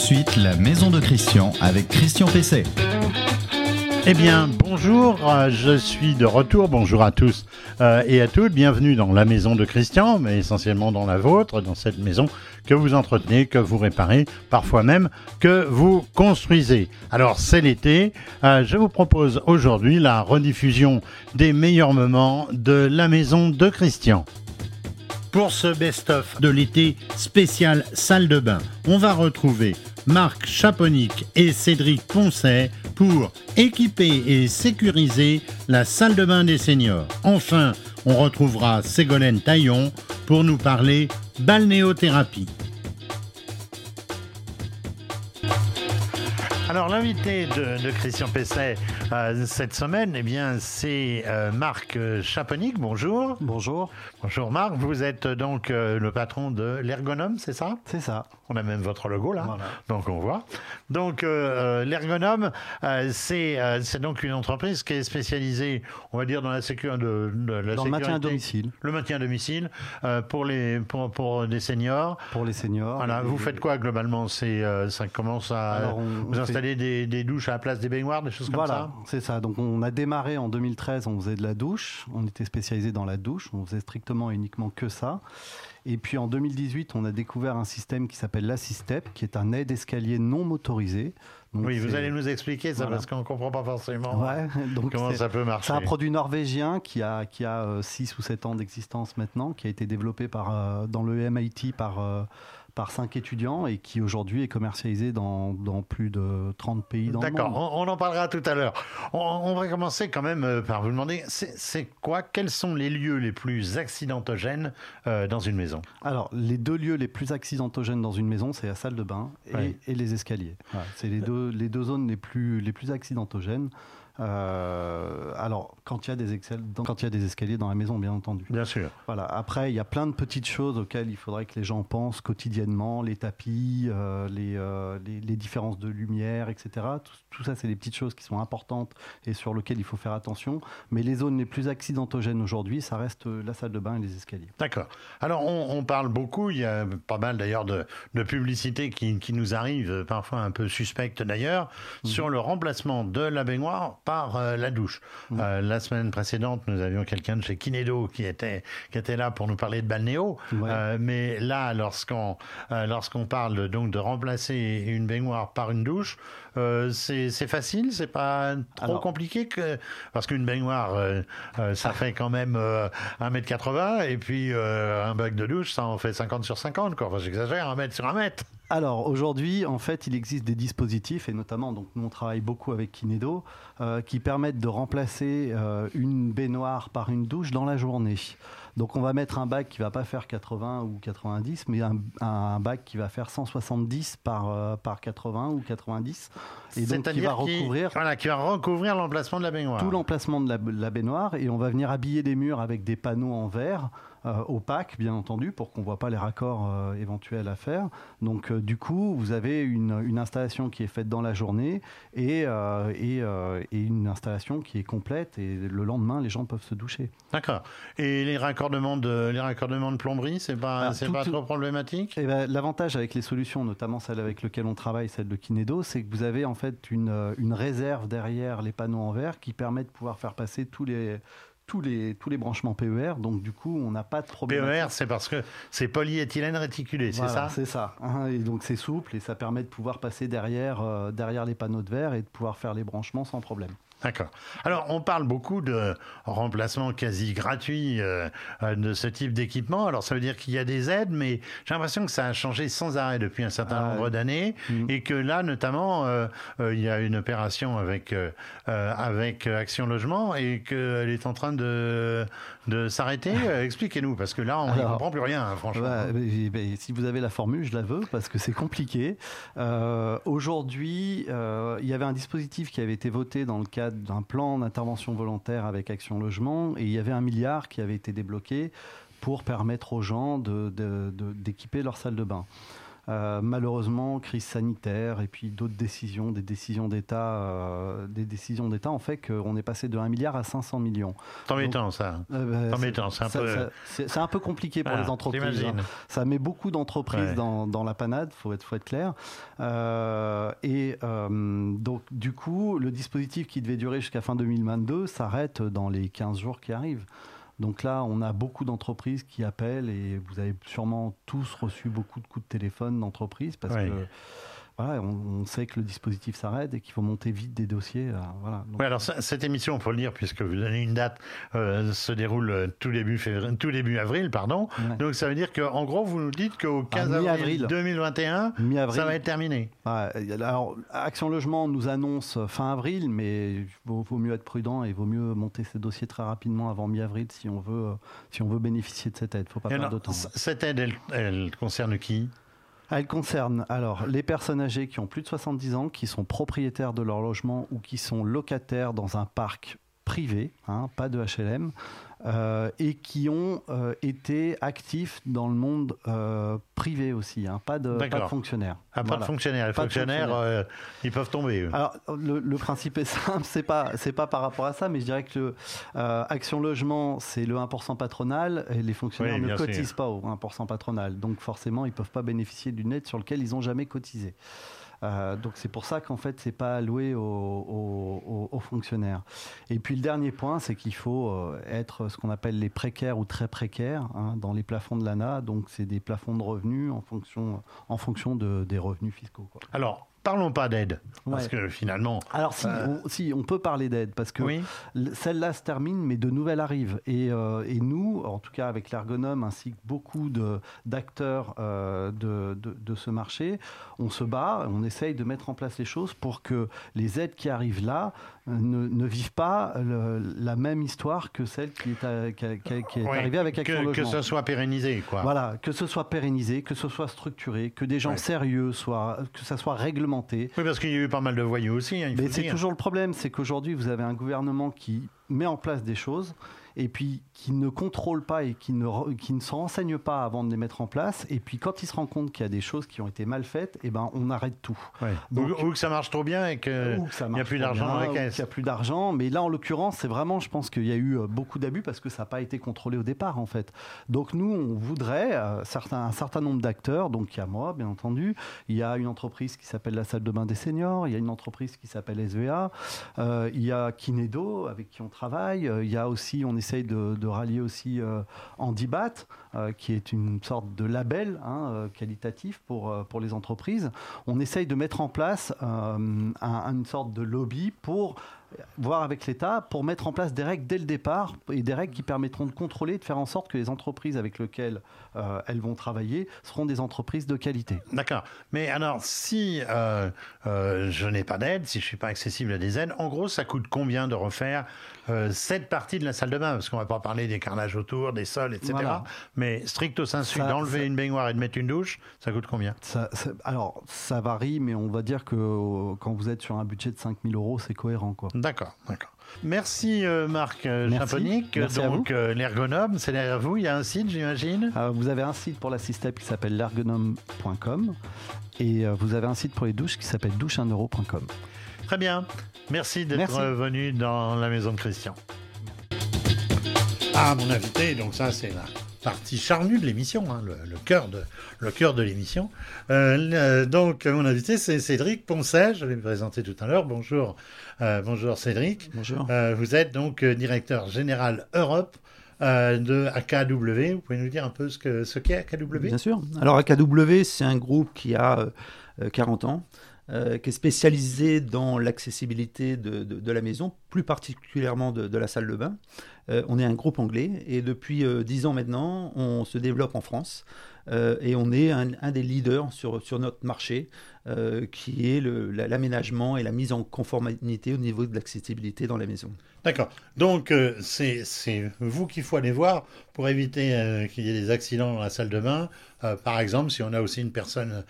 suite la maison de Christian avec Christian Pesset. Eh bien, bonjour, euh, je suis de retour. Bonjour à tous euh, et à toutes. Bienvenue dans la maison de Christian, mais essentiellement dans la vôtre, dans cette maison que vous entretenez, que vous réparez, parfois même que vous construisez. Alors, c'est l'été. Euh, je vous propose aujourd'hui la rediffusion des meilleurs moments de la maison de Christian. Pour ce best-of de l'été spécial salle de bain, on va retrouver Marc Chaponic et Cédric Poncet pour équiper et sécuriser la salle de bain des seniors. Enfin, on retrouvera Ségolène Taillon pour nous parler balnéothérapie. Alors l'invité de, Christian Pesset euh, cette semaine, eh bien c'est euh, Marc Chaponic. Bonjour. Bonjour. Bonjour Marc. Vous êtes donc euh, le patron de l'Ergonome, c'est ça? C'est ça. On a même votre logo là, donc on voit. Donc l'Ergonome, c'est c'est donc une entreprise qui est spécialisée, on va dire dans la sécurité de, la dans le maintien à domicile. Le maintien à domicile pour les pour, pour des seniors. Pour les seniors. Voilà. Vous faites quoi globalement? C'est ça commence à Alors, vous installer des, douches à la place des baignoires, des choses comme ça? Voilà, c'est ça. Donc on a démarré en 2013, on faisait de la douche, on était spécialisé dans la douche, on faisait strictement et uniquement que ça. Et puis en 2018, on a découvert un système qui s'appelle l'Assistep, qui est un aide escalier non motorisé. oui, vous allez nous expliquer ça parce qu'on ne comprend pas forcément donc comment ça peut marcher. C'est un produit norvégien qui a, qui a 6 euh, ou 7 ans d'existence maintenant, qui a été développé par, euh, dans le MIT par euh, par cinq étudiants et qui aujourd'hui est commercialisé dans, dans, plus de 30 pays dans le monde. D'accord, on, en parlera tout à l'heure. On, va commencer quand même euh, par vous demander, c'est quoi, quels sont les lieux les plus accidentogènes euh, dans une maison? Alors, les deux lieux les plus accidentogènes dans une maison, c'est la salle de bain et, et les escaliers. c'est les deux, les deux zones les plus, les plus accidentogènes. Euh, alors, quand il, y a des quand il y a des escaliers dans la maison, bien entendu. Bien sûr. Voilà. Après, il y a plein de petites choses auxquelles il faudrait que les gens pensent quotidiennement, les tapis, euh, euh, les, les, différences de lumière, etc. Tout, ça, c'est des petites choses qui sont importantes et sur lesquelles il faut faire attention. Mais les zones les plus accidentogènes aujourd'hui, ça reste la salle de bain et les escaliers. D'accord. Alors, on, parle beaucoup, il y a pas mal d'ailleurs de, de publicités qui, qui, nous arrivent, parfois un peu suspectes d'ailleurs, mhm. sur le remplacement de la baignoire par euh, la douche. Mmh. Euh, la semaine précédente, nous avions quelqu'un de chez Kinedo qui était, qui était là pour nous parler de balnéo. Euh, mais là, lorsqu'on lorsqu'on parle donc de remplacer une baignoire par une douche, c'est facile, c'est pas trop compliqué que parce qu'une baignoire, ça fait quand même 1m80 et puis un bac de douche, ça en fait 50 sur 50. Quoi. Enfin, j'exagère, 1 mètre sur 1 mètre. Alors aujourd'hui, en fait, il existe des dispositifs, et notamment, donc, nous on travaille beaucoup avec Kinedo, euh, qui permettent de remplacer euh, une baignoire par une douche dans la journée. Donc on va mettre un bac qui va pas faire 80 ou 90, mais un, bac qui va faire 170 par, euh, par 80 ou 90. Et donc qui va recouvrir, qui va recouvrir l'emplacement de la baignoire. Tout l'emplacement de la, baignoire, et on va venir habiller les murs avec des panneaux en verre opaque, bien entendu, pour qu'on ne voit pas les raccords euh, éventuels à faire. Donc, euh, du coup, vous avez une, installation qui est faite dans la journée et, et, une installation qui est complète. Et le lendemain, les gens peuvent se doucher. D'accord. Et les raccordements de, les raccordements de plomberie, c'est pas, ah, c'est pas trop problématique? Eh ben, L'avantage avec les solutions, notamment celle avec laquelle on travaille, celle de Kinedo, c'est que vous avez en fait une, une réserve derrière les panneaux en verre qui permet de pouvoir faire passer tous les tous les, tous les branchements PER, donc du coup, on n'a pas de problème. PER, c'est parce que c'est polyéthylène réticulé, c'est ça? C'est ça. Hein, et donc c'est souple et ça permet de pouvoir passer derrière, euh, derrière les panneaux de verre et de pouvoir faire les branchements sans problème. D'accord. Alors, on parle beaucoup de remplacement quasi gratuit euh, euh, de ce type d'équipement. Alors, ça veut dire qu'il y a des aides, mais j'ai l'impression que ça a changé sans arrêt depuis un certain ah, nombre d'années, mm. et que là, notamment, euh, il y a une opération avec avec Action Logement et qu'elle est en train de de s'arrêter. Expliquez-nous, parce que là, on ne comprend plus rien, hein, franchement. si vous avez la formule, je la veux, parce que c'est compliqué. Aujourd'hui, il y avait un dispositif qui avait été voté dans le cadre d'un plan d'intervention volontaire avec Action Logement et il y avait un milliard qui avait été débloqué pour permettre aux gens d'équiper de, leur salle de bain. Euh, malheureusement, crise sanitaire et puis d'autres décisions, des décisions d'État, euh, des décisions d'État ont fait qu'on est passé de 1 milliard à 500 millions. Tant m'étonne ça. Euh, Tant c'est- un peu. un peu compliqué pour Ah, les entreprises. hein. Ça met beaucoup d'entreprises Ouais. dans, dans la panade, faut être, faut être clair. Euh, et donc, du coup, le dispositif qui devait durer jusqu'à fin 2022 s'arrête dans les 15 jours qui arrivent. Donc là, on a beaucoup d'entreprises qui appellent et vous avez sûrement tous reçu beaucoup de coups de téléphone d'entreprises parce Ouais. que voilà, on, on sait que le dispositif s'arrête et qu'il faut monter vite des dossiers. euh, voilà. Donc, Oui, alors ça- cette émission, il faut le dire, puisque vous donnez une date, euh, se déroule euh, tout début, février, tout début avril, pardon. ouais. Donc ça veut dire qu'en gros, vous nous dites qu'au 15 avril mi-avril. 2021, Mi-avril. ça va être terminé. Ouais, alors, Action Logement nous annonce fin avril, mais il vaut, vaut mieux être prudent et vaut mieux monter ces dossiers très rapidement avant mi-avril si on veut, si on veut bénéficier de cette aide. Il ne faut pas Et perdre alors, de temps. c- cette aide, elle, elle concerne qui? Elle concerne alors les personnes âgées qui ont plus de 70 ans, qui sont propriétaires de leur logement ou qui sont locataires dans un parc privé, hein, pas de HLM, euh, et qui ont euh, été actifs dans le monde euh, privé aussi, hein, pas, de, pas de fonctionnaires. Ah, pas Voilà. de fonctionnaires. Les Pas fonctionnaires, fonctionnaires. ils peuvent tomber. eux. Alors, le, le principe est simple, c'est pas, c'est pas par rapport à ça, mais je dirais que le, Action Logement, c'est le 1% patronal et les fonctionnaires Oui, ne sûr. cotisent pas au 1% patronal. Donc, forcément, ils peuvent pas bénéficier d'une aide sur laquelle ils n'ont jamais cotisé. Euh, donc c'est pour ça qu'en fait c'est pas alloué aux, fonctionnaires. Et puis le dernier point, c'est qu'il faut euh, être ce qu'on appelle les précaires ou très précaires hein, dans les plafonds de l'ANA. Donc c'est des plafonds de revenus en fonction, en fonction de- des revenus fiscaux. Alors, parlons pas d'aide. Parce Ouais. que finalement. Alors si, Euh, on, si, on peut parler d'aide parce que Oui. Celle-là se termine, mais de nouvelles arrivent. Et, euh, et nous, en tout cas avec l'ergonome, ainsi que beaucoup de- d'acteurs euh, de, de- de ce marché, on se bat, on essaye de mettre en place les choses pour que les aides qui arrivent là ne, ne vivent pas le- la même histoire que celle qui est, à- qui a- qui a- qui est Ouais, arrivée avec Action que, que ça soit pérennisé, quoi. Voilà, que ce soit pérennisé, que ce soit structuré, que des gens Ouais. sérieux soient, que ça soit réglementé. Oui, parce qu'il y a eu pas mal de voyous aussi. hein, il faut Mais c'est toujours le problème, c'est qu'aujourd'hui, vous avez un gouvernement qui met en place des choses et puis qui ne contrôle pas et qui ne, qui ne se renseigne pas avant de les mettre en place. Et puis quand il se rend compte qu'il y a des choses qui ont été mal faites, eh ben, on arrête tout. Ouais. Donc- ou, ou que ça marche trop bien et que Ou que ça il n'y a plus d'argent dans les caisses. qu'il n'y a plus d'argent. Mais là, en l'occurrence, c'est vraiment, je pense qu'il y a eu euh, beaucoup d'abus parce que ça n'a pas été contrôlé au départ, en fait. Donc nous, on voudrait euh, certains, un certain nombre d'acteurs. Donc il y a moi, bien entendu. Il y a une entreprise qui s'appelle la salle de bain des seniors. Il y a une entreprise qui s'appelle SVA. Euh, il y a Kinedo avec qui on travaille. Euh, il y a aussi, on essaye de, rallier aussi euh, Handibat, euh, qui est une sorte de label hein, euh, qualitatif pour, pour les entreprises. On essaye de mettre en place un- une sorte de lobby pour voir avec l'État pour mettre en place des règles dès le départ et des règles qui permettront de contrôler, de faire en sorte que les entreprises avec lesquelles euh, elles vont travailler seront des entreprises de qualité. D'accord. Mais alors, si euh, euh, je n'ai pas d'aide, si je suis pas accessible à des aides, en gros, ça coûte combien de refaire cette partie de la salle de bain? Parce qu'on va pas parler des carrelages autour, des sols, etc. Voilà. Mais stricto sensu, d'enlever ça- une baignoire et de mettre une douche, ça coûte combien? Ça- ça- alors, ça varie, mais on va dire que quand vous êtes sur un budget de 5000 euros, c'est cohérent. Quoi. D'accord, d'accord. Merci euh, Marc euh, à Donc euh, l'ergonome, c'est derrière vous. Il y a un site, j'imagine? Euh, vous avez un site pour la système qui s'appelle l'ergonome.com et euh, vous avez un site pour les douches qui s'appelle douche1euro.com. Très bien. Merci d'être venu dans la maison de Christian. Ah, mon invité, donc ça c'est la partie charnue de l'émission, hein, le, le cœur de, le cœur de l'émission. Euh, le- donc mon invité c'est Cédric Poncet, je vais me présenter tout à l'heure. Bonjour, euh, bonjour Cédric. Bonjour. Euh, vous êtes donc euh, directeur général Europe euh, de AKW. Vous pouvez nous dire un peu ce que ce qu'est AKW Bien sûr. Alors AKW, c'est un groupe qui a euh, euh, 40 ans, euh, qui est spécialisé dans l'accessibilité de, de- de la maison, plus particulièrement de, de la salle de bain. Euh, on est un groupe anglais et depuis euh, 10 ans maintenant, on se développe en France euh, et on est un, des leaders sur notre marché euh, qui est l'aménagement et la mise en conformité au niveau de l'accessibilité dans la maison. D'accord. Donc, euh, c'est vous qu'il faut aller voir pour éviter euh, qu'il y ait des accidents dans la salle de bain. Par exemple, si on a aussi une personne,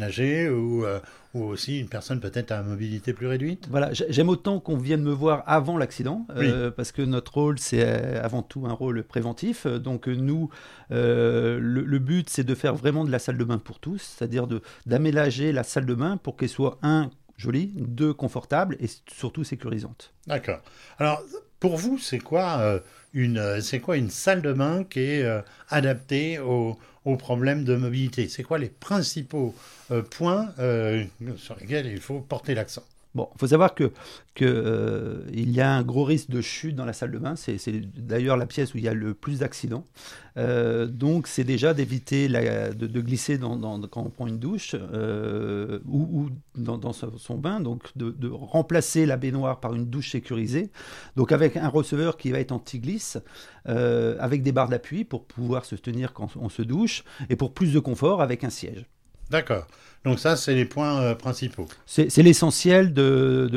âgée ou, ou aussi une personne peut-être à mobilité plus réduite. Voilà, j'aime autant qu'on vienne me voir avant l'accident, parce que notre rôle, c'est c'est avant tout un rôle préventif. Donc nous, le, le, but, c'est de faire vraiment de la salle de bain pour tous, c'est-à-dire d'aménager la salle de bain pour qu'elle soit un jolie, deux confortable et surtout sécurisante. D'accord. Alors pour vous, c'est quoi euh, une euh, c'est quoi une salle de bain qui est euh, adaptée aux, problèmes de mobilité? C'est quoi les principaux points sur lesquels il faut porter l'accent? Bon, il faut savoir que, que euh, il y a un gros risque de chute dans la salle de bain. C'est d'ailleurs la pièce où il y a le plus d'accidents. Euh, donc, c'est déjà d'éviter de, glisser quand on prend une douche euh, ou, dans, son bain. Donc, de, de, remplacer la baignoire par une douche sécurisée. Donc, avec un receveur qui va être anti-glisse, avec des barres d'appui pour pouvoir se tenir quand on se douche et pour plus de confort avec un siège. D'accord. Donc ça, c'est les points euh, principaux. C'est l'essentiel, de,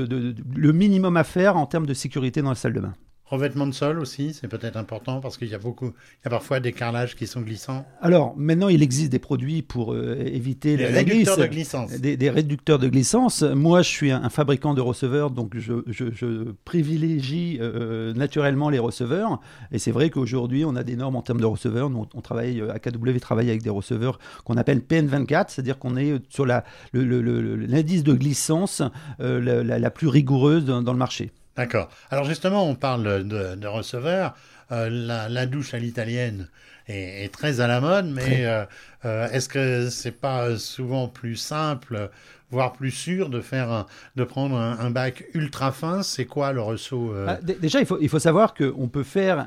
le minimum à faire en termes de sécurité dans la salle de bain. Revêtement de sol aussi, c'est peut-être important parce qu'il y a beaucoup, il y a parfois des carrelages qui sont glissants. Alors maintenant, il existe des produits pour euh, éviter la, réducteurs de glissance. Des, réducteurs de glissance. Moi, je suis un, fabricant de receveurs, donc je, privilégie euh, naturellement les receveurs. Et c'est vrai qu'aujourd'hui, on a des normes en termes de receveurs. Nous, on travaille, euh, AKW travaille avec des receveurs qu'on appelle PN24, c'est-à-dire qu'on est sur l'indice le, de glissance la, plus rigoureuse dans le marché. D'accord. Alors justement, on parle de, de receveur. Euh, la, douche à l'italienne est, très à la mode, mais euh, euh, est-ce que c'est pas souvent plus simple, voire plus sûr, de faire, de prendre un, bac ultra fin C'est quoi le ressaut ah, Déjà, il faut, il faut savoir qu'on peut faire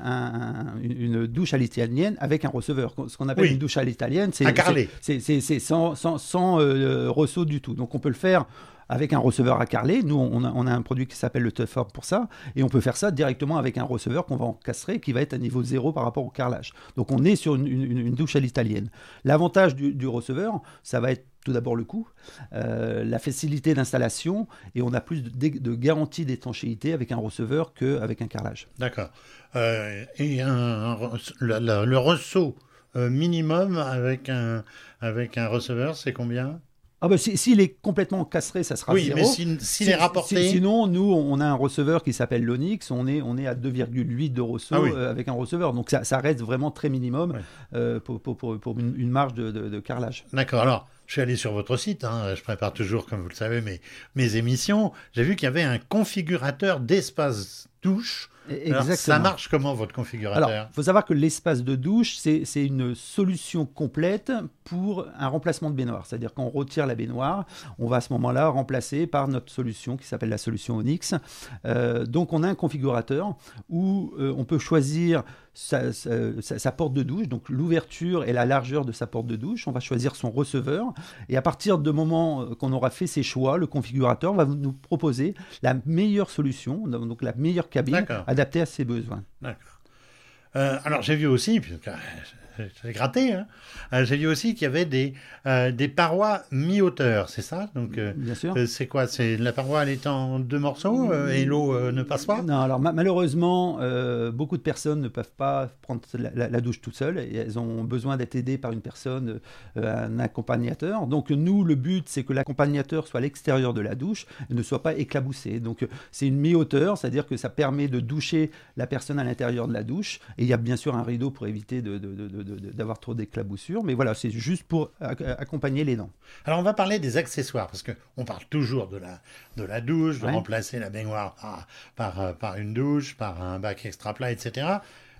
une douche à l'italienne avec un receveur. Ce qu'on appelle une douche à l'italienne, c'est sans, sans, sans ressaut du tout. Donc on peut le faire avec un receveur à carreler. Nous, on a, un produit qui s'appelle le Tough pour ça, et on peut faire ça directement avec un receveur qu'on va encastrer, qui va être à niveau zéro par rapport au carrelage. Donc on est sur une, douche à l'italienne. L'avantage du, receveur, ça va être tout d'abord le coût, euh, la facilité d'installation, et on a plus de, garantie d'étanchéité avec un receveur qu'avec un carrelage. D'accord. Euh, et le, ressaut euh, minimum avec un, avec un receveur, c'est combien? Ah bah s'il est complètement castré, ça sera oui, zéro. mais s'il est rapporté... sinon, nous, on a un receveur qui s'appelle l'Onyx, on est, on est à 2,8 de ressaut ah euh, avec un receveur. Donc ça, ça, reste vraiment très minimum euh, pour, pour, pour, une, marge de, de, carrelage. D'accord, alors je suis allé sur votre site, hein, je prépare toujours, comme vous le savez, mes, mes émissions. J'ai vu qu'il y avait un configurateur d'espace douche Exactement. ça marche comment votre configurateur Il faut savoir que l'espace de douche, c'est une solution complète pour un remplacement de baignoire. C'est-à-dire qu'on retire la baignoire, on va à ce moment-là remplacer par notre solution qui s'appelle la solution Onyx. Euh, donc on a un configurateur où euh, on peut choisir sa, porte de douche, donc l'ouverture et la largeur de sa porte de douche. On va choisir son receveur. Et à partir du moment euh, qu'on aura fait ses choix, le configurateur va nous proposer la meilleure solution, donc la meilleure cabine adaptée à ses besoins. D'accord. Euh, alors j'ai vu aussi, j'ai gratté. Hein. Euh, j'ai vu aussi qu'il y avait des, euh, des parois mi-hauteur, c'est ça? Donc, euh, Bien sûr. c'est quoi? C'est la paroi, elle est en deux morceaux et l'eau ne passe pas? Non, alors malheureusement, beaucoup de personnes ne peuvent pas prendre la, douche toute seule. Et elles ont besoin d'être aidées par une personne, un accompagnateur. Donc nous, le but, c'est que l'accompagnateur soit à l'extérieur de la douche et ne soit pas éclaboussé. Donc c'est une mi-hauteur, c'est-à-dire que ça permet de doucher la personne à l'intérieur de la douche. Et il y a bien sûr un rideau pour éviter de, de, de d'avoir trop d'éclaboussures. Mais voilà, c'est juste pour accompagner les dents. Alors on va parler des accessoires, parce qu'on parle toujours de la, de la douche, de remplacer la baignoire par, par, euh, par, une douche, par un bac extra plat, etc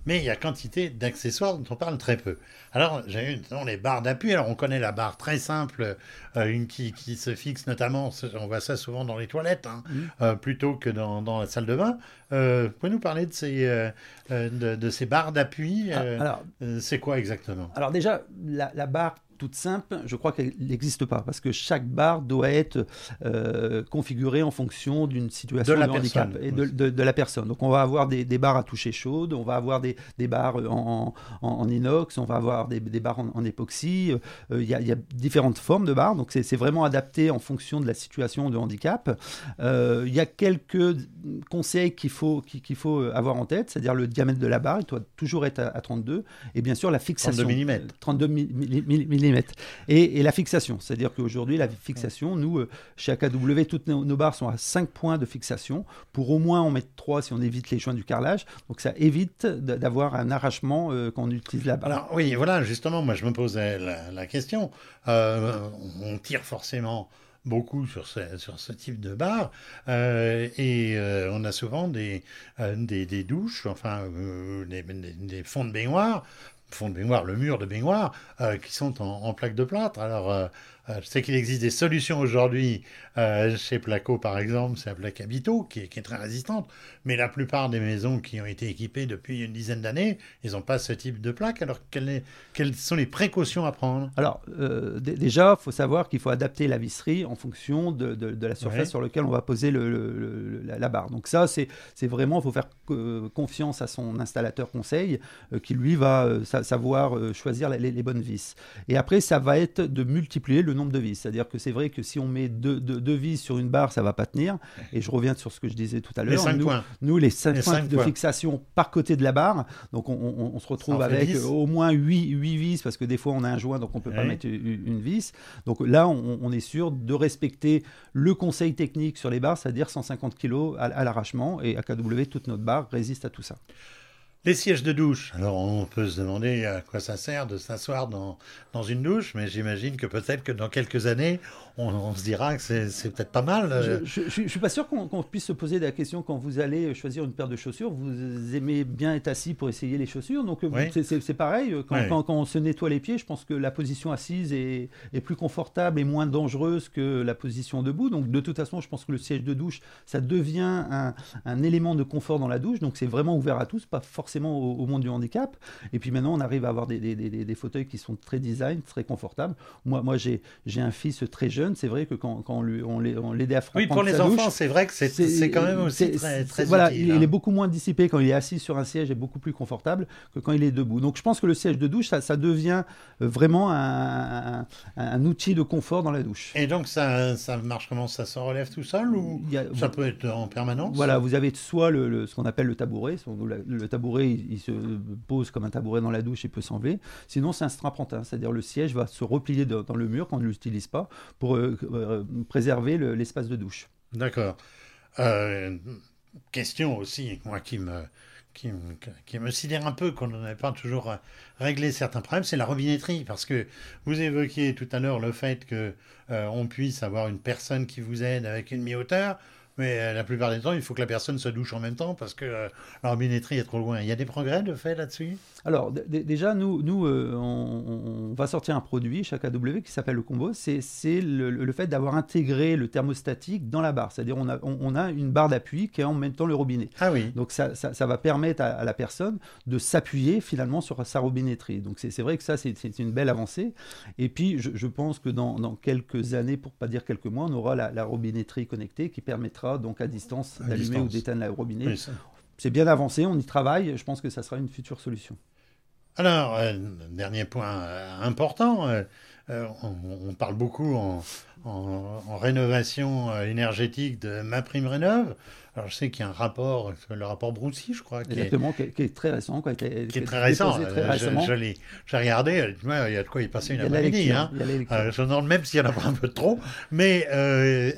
mais il y a quantité d'accessoires dont on parle très peu. Alors, j'ai eu les barres d'appui. Alors, on connaît la barre très simple, euh, une qui, qui, se fixe notamment, on voit ça souvent dans les toilettes, hein, mmh. euh, plutôt que dans, dans, la salle de bain. Euh, Pouvez-nous parler de ces, euh, de, de, ces barres d'appui ah, C'est quoi exactement? Alors, déjà, la, la barre toute simple, je crois qu'elle n'existe pas parce que chaque barre doit être euh, configurée en fonction d'une situation de, handicap et de, la personne. Donc on va avoir des, barres à toucher chaude, on va avoir des, barres en, inox, on va avoir des, barres en, époxy. Euh, il y, a différentes formes de barres, donc c'est vraiment adapté en fonction de la situation de handicap. Euh, il y a quelques conseils qu'il faut, qu'il faut avoir en tête, c'est-à-dire le diamètre de la barre, il doit toujours être à, 32 et bien sûr la fixation. 32 mm. 32 mm Et, la fixation, c'est-à-dire qu'aujourd'hui, la fixation, nous, euh, chez AKW, toutes nos, barres sont à 5 points de fixation. Pour au moins en mettre 3 si on évite les joints du carrelage. Donc ça évite d'avoir un arrachement euh, quand on utilise la barre. Alors oui, voilà, justement, moi je me posais la, question. Euh, on tire forcément beaucoup sur ce, type de barre. et on a souvent des, des, douches, enfin des, des, fonds de baignoire fond de baignoire, le mur de baignoire, euh, qui sont en, plaque de plâtre. Alors, euh, je sais qu'il existe des solutions aujourd'hui euh, chez Placo, par exemple, c'est la plaque Habito qui est, très résistante. Mais la plupart des maisons qui ont été équipées depuis une dizaine d'années, ils n'ont pas ce type de plaque. Alors, quelles, sont les précautions à prendre? Alors, euh, déjà, il faut savoir qu'il faut adapter la visserie en fonction de, la surface sur laquelle on va poser la, barre. Donc ça, c'est vraiment, il faut faire confiance à son installateur conseil qui, lui, va savoir choisir les, les bonnes vis. Et après, ça va être de multiplier le nombre de vis. C'est-à-dire que c'est vrai que si on met deux, deux, vis sur une barre, ça va pas tenir. Et je reviens sur ce que je disais tout à l'heure. Les nous, points. Nous, les cinq points de fixation par côté de la barre. Donc on, se retrouve avec au moins 8, 8 vis parce que des fois on a un joint donc on peut pas mettre une, vis. Donc là, on, est sûr de respecter le conseil technique sur les barres, c'est-à-dire 150 kg à, à l'arrachement. Et AKW, toute notre barre résiste à tout ça. Les sièges de douche. Alors on peut se demander à quoi ça sert de s'asseoir dans, dans une douche, mais j'imagine que peut-être que dans quelques années, on, se dira que c'est peut-être pas mal. Je ne suis pas sûr qu'on puisse se poser la question quand vous allez choisir une paire de chaussures. Vous aimez bien être assis pour essayer les chaussures. Donc c'est pareil. Quand, quand, on se nettoie les pieds, je pense que la position assise est, est, plus confortable et moins dangereuse que la position debout. Donc de toute façon, je pense que le siège de douche, ça devient un, un élément de confort dans la douche. Donc c'est vraiment ouvert à tous, pas forcément au, monde du handicap. Et puis maintenant, on arrive à avoir des, des, des, des fauteuils qui sont très design, très confortables. Moi, moi j'ai un fils très jeune c'est vrai que quand, quand on l'aidait à Oui, pour les enfants, c'est vrai que c'est quand même aussi très, très Voilà, il, hein. est beaucoup moins dissipé quand il est assis sur un siège et beaucoup plus confortable que quand il est debout. Donc je pense que le siège de douche, ça, ça devient euh, vraiment un, un, outil de confort dans la douche. Et donc ça, ça marche comment? Ça se relève tout seul ou ça peut être en permanence? Voilà, vous avez soit le, ce qu'on appelle le tabouret. Le, tabouret, il, se pose comme un tabouret dans la douche et peut s'enlever. Sinon, c'est un strapontin, c'est-à-dire le siège va se replier dans le mur quand on ne l'utilise pas pour euh, euh, préserver l'espace de douche. D'accord. Euh, question aussi, moi, qui me, qui sidère un peu qu'on n'ait pas toujours réglé certains problèmes, c'est la robinetterie. Parce que vous évoquiez tout à l'heure le fait qu'on on puisse avoir une personne qui vous aide avec une mi-hauteur. Mais euh, la plupart des temps, il faut que la personne se douche en même temps parce que euh, la robinetterie est trop loin. Il y a des progrès de fait là-dessus? Alors, déjà, nous, nous euh, on, va sortir un produit chaque AW qui s'appelle le combo. C'est le, fait d'avoir intégré le thermostatique dans la barre. C'est-à-dire, on a, on, a une barre d'appui qui est en même temps le robinet. Ah oui. Donc, ça, ça, va permettre à, la personne de s'appuyer finalement sur sa robinetterie. Donc, c'est vrai que ça, c'est une belle avancée. Et puis, je, pense que dans, dans, quelques années, pour pas dire quelques mois, on aura la, la robinetterie connectée qui permettra donc à distance d'allumer ou d'éteindre la robinet. c'est bien avancé, on y travaille, je pense que ça sera une future solution. Alors, euh, dernier point euh, important, euh, on, parle beaucoup en, rénovation énergétique de ma prime rénove. Alors je sais qu'il y a un rapport, le rapport Broussy, je crois, qui Exactement, est, qui, est, très récent, qui, est, qui est très récent. Je, j'ai regardé, il y a de quoi y passer une après-midi. Hein. je me demande même s'il y en a pas un peu trop. Mais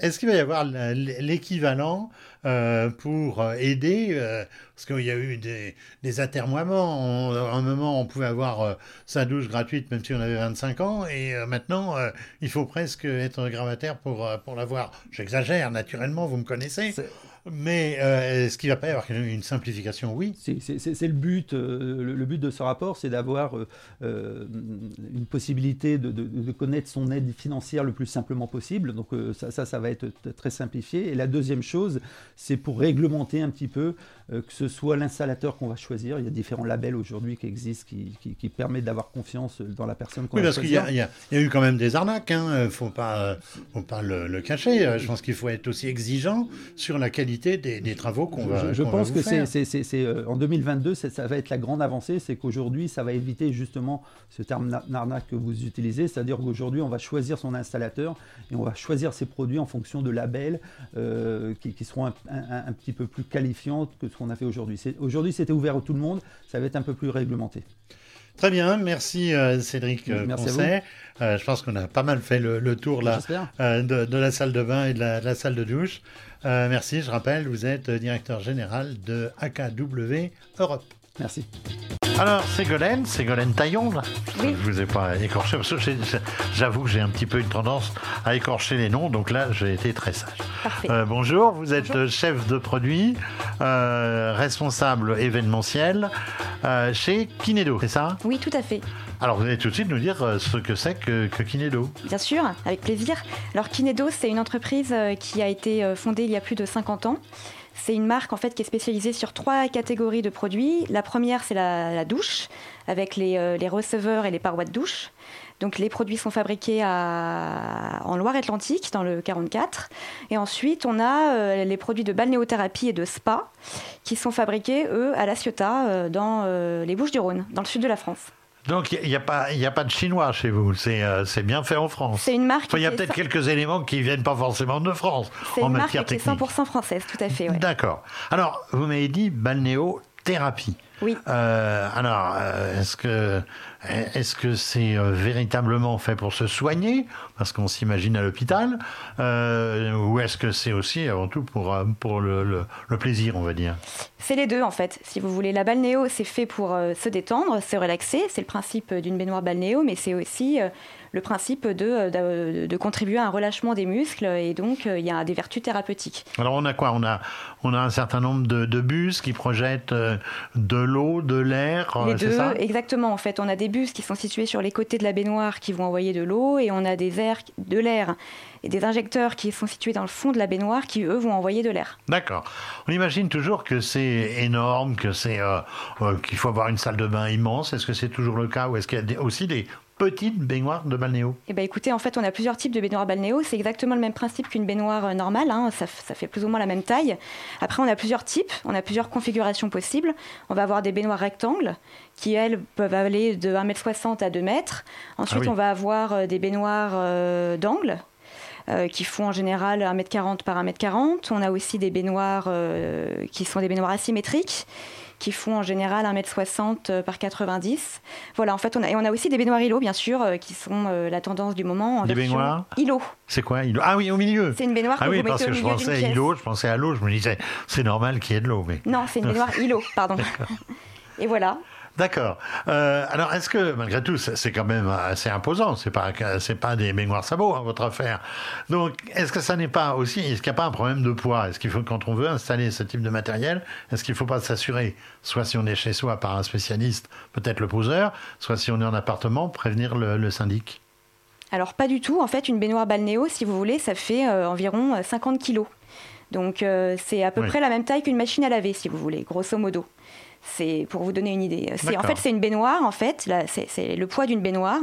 est-ce qu'il va y avoir l'équivalent euh, pour euh, aider, euh, parce qu'il y a eu des, des atermoiements. à un moment, on pouvait avoir sa douche gratuite même si on avait 25 ans, et maintenant, il faut presque être gravataire pour, pour l'avoir. J'exagère, naturellement, vous me connaissez. Mais euh, est-ce qu'il va pas y avoir une simplification? Oui. C'est le but. Euh, le, de ce rapport, c'est d'avoir euh, une possibilité de, connaître son aide financière le plus simplement possible. Donc ça, ça, ça, va être très simplifié. Et la deuxième chose, c'est pour réglementer un petit peu que ce soit l'installateur qu'on va choisir. Il y a différents labels aujourd'hui qui existent qui, qui, permettent d'avoir confiance dans la personne qu'on oui, va choisir. parce qu'il y, a eu quand même des arnaques. Il hein. ne faut pas, faut pas le, le cacher. Je pense qu'il faut être aussi exigeant sur la qualité des, travaux qu'on va Je, pense que c'est euh, en 2022, ça va être la grande avancée, c'est qu'aujourd'hui, ça va éviter justement ce terme narnac que vous utilisez, c'est-à-dire qu'aujourd'hui, on va choisir son installateur et on va choisir ses produits en fonction de labels euh, qui, seront un, petit peu plus qualifiants que ce qu'on a fait aujourd'hui. Aujourd'hui, c'était ouvert à tout le monde, ça va être un peu plus réglementé. Très bien, merci euh, Cédric euh, Merci. Euh, je pense qu'on a pas mal fait le, le tour là euh, de, de la salle de bain et de la, de la salle de douche. Merci, je rappelle, vous êtes directeur général de AKW Europe. Merci. Alors, Ségolène, Ségolène Taillon, là. Oui. Je vous ai pas écorché, parce que j'ai- j'avoue que j'ai un petit peu une tendance à écorcher les noms, donc là, j'ai été très sage. Euh, bonjour, vous êtes chef de produit, euh, responsable événementiel euh, chez Kinedo, c'est ça? Oui, tout à fait. Alors, vous allez tout de suite nous dire ce que c'est que, que Kinedo. Bien sûr, avec plaisir. Alors Kinedo, c'est une entreprise qui a été fondée il y a plus de 50 ans. C'est une marque en fait qui est spécialisée sur trois catégories de produits. La première, c'est la, douche, avec les, euh, les receveurs et les parois de douche. Donc les produits sont fabriqués à- en Loire-Atlantique, dans le 44. Et ensuite, on a euh, les produits de balnéothérapie et de spa, qui sont fabriqués, eux, à La Ciotat, euh, dans les Bouches-du-Rhône, dans le sud de la France. Donc, il n'y a, pas- y a pas de chinois chez vous, c'est euh, c'est bien fait en France. C'est une marque Enfin, il y a peut-être quelques éléments qui viennent pas forcément de France C'est en une marque matière qui est technique. 100% française, tout à fait. ouais. D'accord. Alors, vous m'avez dit balnéothérapie. Oui. Euh, alors, euh, est-ce que est-ce que c'est euh, véritablement fait pour se soigner, parce qu'on s'imagine à l'hôpital, euh, ou est-ce que c'est aussi avant tout pour pour le, le- le plaisir, on va dire? C'est les deux en fait. Si vous voulez, la balnéo, c'est fait pour se détendre, se relaxer. C'est le principe d'une baignoire balnéo, mais c'est aussi le principe de, euh, de, de contribuer à un relâchement des muscles et donc euh, il y a des vertus thérapeutiques. Alors, on a quoi? On a on a un certain nombre de, de bus qui projettent euh, de l'eau, de l'air, euh, c'est deux, ça? exactement. En fait, on a des bus qui sont situés sur les côtés de la baignoire qui vont envoyer de l'eau et on a des airs, de l'air et des injecteurs qui sont situés dans le fond de la baignoire qui eux vont envoyer de l'air. D'accord. On imagine toujours que c'est énorme, que c'est euh, euh, qu'il faut avoir une salle de bain immense. Est-ce que c'est toujours le cas ou est-ce qu'il y a des- aussi des petites baignoires de balnéo Eh ben, écoutez, en fait, on a plusieurs types de baignoires balnéo. C'est exactement le même principe qu'une baignoire euh, normale. hein. Ça, ça fait plus ou moins la même taille. Après, on a plusieurs types. On a plusieurs configurations possibles. On va avoir des baignoires rectangles qui, elles, peuvent aller de 1m60 à 2 mètres. Ensuite, Ah oui. on va avoir euh, des baignoires euh, d'angle. euh, qui font en général 1m40 par 1m40. On a aussi des baignoires euh, qui sont des baignoires asymétriques, qui font en général 1m60 par 90. Voilà, en fait, on a, et on a aussi des baignoires îlots, bien sûr, euh, qui sont euh, la tendance du moment. En Des baignoires îlot. C'est quoi îlot? Ah oui, au milieu. C'est une baignoire Ah que oui, vous parce mettez que au je milieu pensais à îlot, je pensais à l'eau, je me disais, c'est normal qu'il y ait de l'eau. Mais... Non, c'est une baignoire îlot, pardon. Et voilà. D'accord. Euh, alors, est-ce que, malgré tout, c'est quand même assez imposant C'est pas, c'est pas des baignoires sabots, hein, votre affaire. Donc, est-ce que ça n'est pas aussi, est-ce qu'il n'y a pas un problème de poids? Est-ce qu'il faut, quand on veut installer ce type de matériel, est-ce qu'il ne faut pas s'assurer, soit si on est chez soi par un spécialiste, peut-être le poseur, soit si on est en appartement, prévenir le, le syndic? Alors, pas du tout. En fait, une baignoire balnéo, si vous voulez, ça fait euh, environ euh, 50 kilos. Donc, euh, c'est à peu Oui. près la même taille qu'une machine à laver, si vous voulez, grosso modo. C'est pour vous donner une idée. C'est, en fait, c'est une baignoire, en fait, c'est, le poids d'une baignoire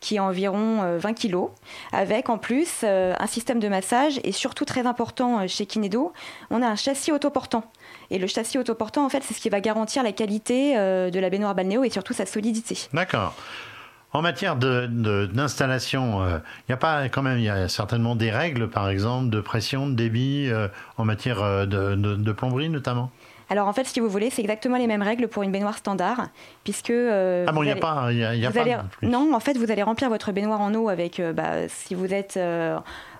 qui est environ euh, 20 kilos, avec en plus euh, un système de massage et surtout très important euh, chez Kinedo, on a un châssis autoportant. Et le châssis autoportant, en fait, c'est ce qui va garantir la qualité euh, de la baignoire balnéo et surtout sa solidité. D'accord. En matière de- de- d'installation, euh, il n'y a pas quand même, il y a certainement des règles, par exemple, de pression, de débit, euh, en matière euh, de, de- de plomberie notamment? Alors en fait, si vous voulez, c'est exactement les mêmes règles pour une baignoire standard, puisque euh, Ah bon, il n'y a pas, il y a, il y a vous pas allez- de plus. non, en fait, vous allez remplir votre baignoire en eau avec, euh, bah, si vous êtes euh,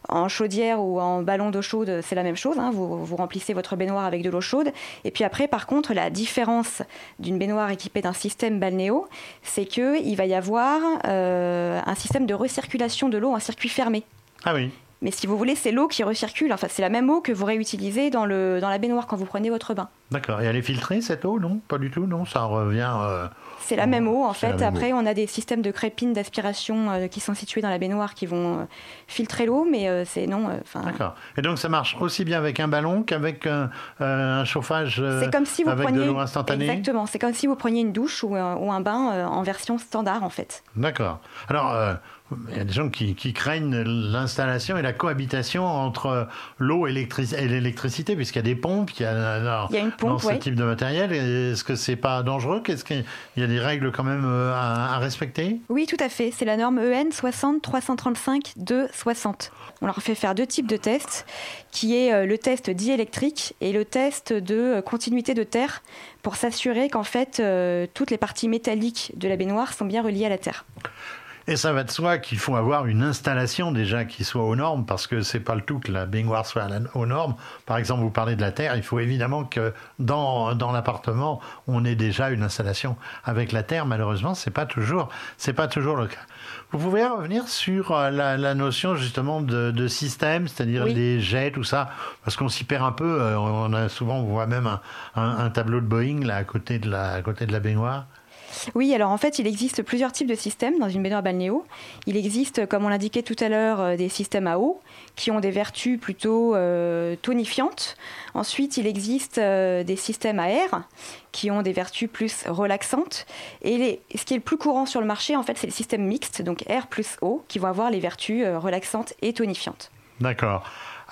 en chaudière ou en ballon d'eau chaude, c'est la même chose. hein, vous, vous remplissez votre baignoire avec de l'eau chaude. Et puis après, par contre, la différence d'une baignoire équipée d'un système balnéo, c'est que il va y avoir un système de recirculation de l'eau en circuit fermé. Ah oui. Mais si vous voulez, c'est l'eau qui recircule. Enfin, c'est la même eau que vous réutilisez dans, le, dans la baignoire quand vous prenez votre bain. D'accord. Et elle est filtrée cette eau Non, pas du tout. Non, ça revient. euh, C'est la même eau en fait. Après, on a des systèmes de crépines d'aspiration euh, qui sont situés dans la baignoire qui vont euh, filtrer l'eau, mais c'est non. D'accord. Et donc ça marche aussi bien avec un ballon qu'avec un chauffage c'est comme si vous avec preniez de l'eau instantanée? exactement. C'est comme si vous preniez une douche ou un, ou un bain en version standard en fait. D'accord. Alors, il y a des gens qui, qui craignent l'installation et la cohabitation entre l'eau et l'électricité, puisqu'il y a des pompes, il y a, il y a une pompe, dans ce type de matériel. Est-ce que c'est pas dangereux? Qu'est-ce qu'il y a des règles quand même euh, à, à respecter? Oui, tout à fait. C'est la norme EN 60 335 2 60. On leur fait faire deux types de tests, qui est euh, le test diélectrique et le test de euh, continuité de terre, pour s'assurer qu'en fait toutes les parties métalliques de la baignoire sont bien reliées à la terre. Et ça va de soi qu'il faut avoir une installation déjà qui soit aux normes, parce que c'est pas le tout que la baignoire soit aux normes. Par exemple, vous parlez de la terre, il faut évidemment que dans, dans l'appartement, on ait déjà une installation avec la terre. Malheureusement, c'est pas toujours, c'est pas toujours le cas. Vous pouvez revenir sur euh, la, notion justement de, système, c'est-à-dire des jets, tout ça, parce qu'on s'y perd un peu. Euh, on a souvent, on voit même un, un, tableau de Boeing là à côté de la, à côté de la baignoire. Oui, alors en fait, il existe plusieurs types de systèmes dans une baignoire balnéo. Il existe, comme on l'indiquait tout à l'heure, euh, des systèmes à eau qui ont des vertus plutôt euh, tonifiantes. Ensuite, il existe euh, des systèmes à air qui ont des vertus plus relaxantes. Et ce qui est le plus courant sur le marché, en fait, c'est le système mixte, donc air plus eau, qui vont avoir les vertus relaxantes et tonifiantes. D'accord.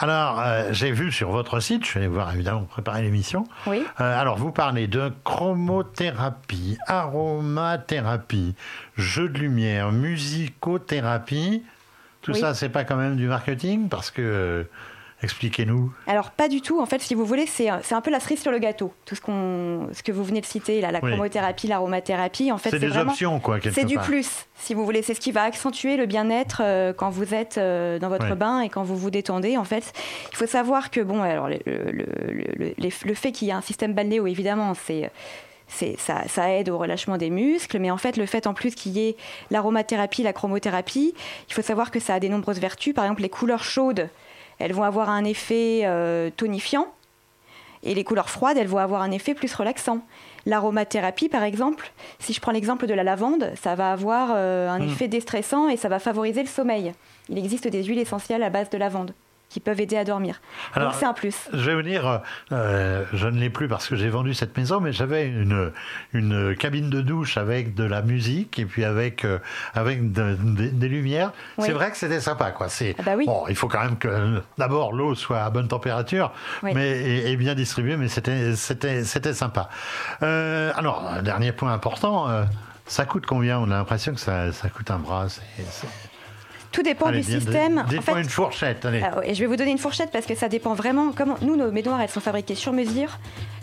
Alors, euh, j'ai vu sur votre site, je allé voir évidemment préparer l'émission. Oui. Euh, alors, vous parlez de chromothérapie, aromathérapie, jeu de lumière, musicothérapie. Tout ça, c'est pas quand même du marketing parce que Expliquez-nous. Alors, pas du tout. En fait, si vous voulez, c'est un peu la cerise sur le gâteau. Tout ce, qu'on, ce que vous venez de citer, là, la chromothérapie, l'aromathérapie, en fait, c'est, des options, quoi. C'est du plus, si vous voulez. C'est ce qui va accentuer le bien-être euh, quand vous êtes euh, dans votre bain et quand vous vous détendez. En fait, il faut savoir que, bon, alors, le, le, le, fait qu'il y ait un système balnéo, évidemment, c'est. Ça, ça, aide au relâchement des muscles, mais en fait, le fait en plus qu'il y ait l'aromathérapie, la chromothérapie, il faut savoir que ça a des nombreuses vertus. Par exemple, les couleurs chaudes elles vont avoir un effet euh, tonifiant. Et les couleurs froides, elles vont avoir un effet plus relaxant. L'aromathérapie, par exemple, si je prends l'exemple de la lavande, ça va avoir euh, un hmm. effet déstressant et ça va favoriser le sommeil. Il existe des huiles essentielles à base de lavande qui peuvent aider à dormir. Alors, c'est un plus. Je vais vous dire, euh, je ne l'ai plus parce que j'ai vendu cette maison, mais j'avais une, une cabine de douche avec de la musique et puis avec, euh, avec des lumières. C'est vrai que c'était sympa. Quoi. C'est, ah bah oui. bon, il faut quand même que d'abord l'eau soit à bonne température mais, et, bien distribuée, mais c'était, c'était, c'était sympa. Euh, alors, dernier point important. ça coûte combien? On a l'impression que ça, ça coûte un bras. c'est... Tout dépend du système. Des fois une fourchette. Allez. Ah, et je vais vous donner une fourchette parce que ça dépend vraiment. Comment nous, nos baignoires, elles sont fabriquées sur mesure.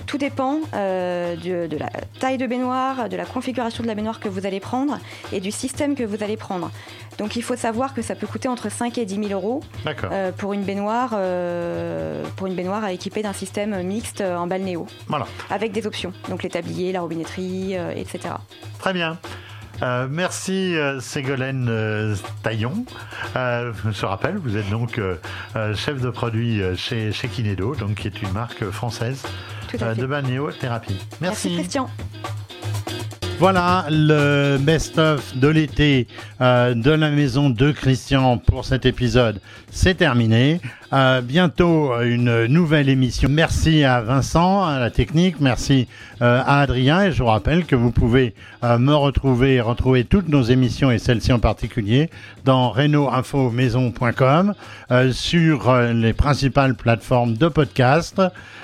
Tout dépend euh, de, la taille de baignoire, de la configuration de la baignoire que vous allez prendre et du système que vous allez prendre. Donc il faut savoir que ça peut coûter entre 5 et 10 000 euros euh, pour une baignoire, euh, pour une baignoire à équiper d'un système mixte en balnéo. Voilà. Avec des options, donc les tabliers, la robinetterie, etc. Très bien. Euh, merci euh, Ségolène euh, Taillon. je rappelle, vous êtes donc chef de produit chez, chez Kinedo, donc qui est une marque française de balnéothérapie. Merci. Merci Christian. Voilà le best-of de l'été euh, de la maison de Christian pour cet épisode. C'est terminé. Euh, bientôt une nouvelle émission. Merci à Vincent, à la technique. Merci euh, à Adrien. Et je vous rappelle que vous pouvez me retrouver et retrouver toutes nos émissions et celle-ci en particulier dans reno-info-maison.com sur les principales plateformes de podcast.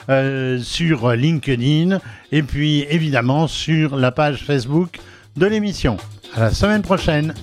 Euh, sur LinkedIn et puis évidemment sur la page Facebook de l'émission. À la semaine prochaine.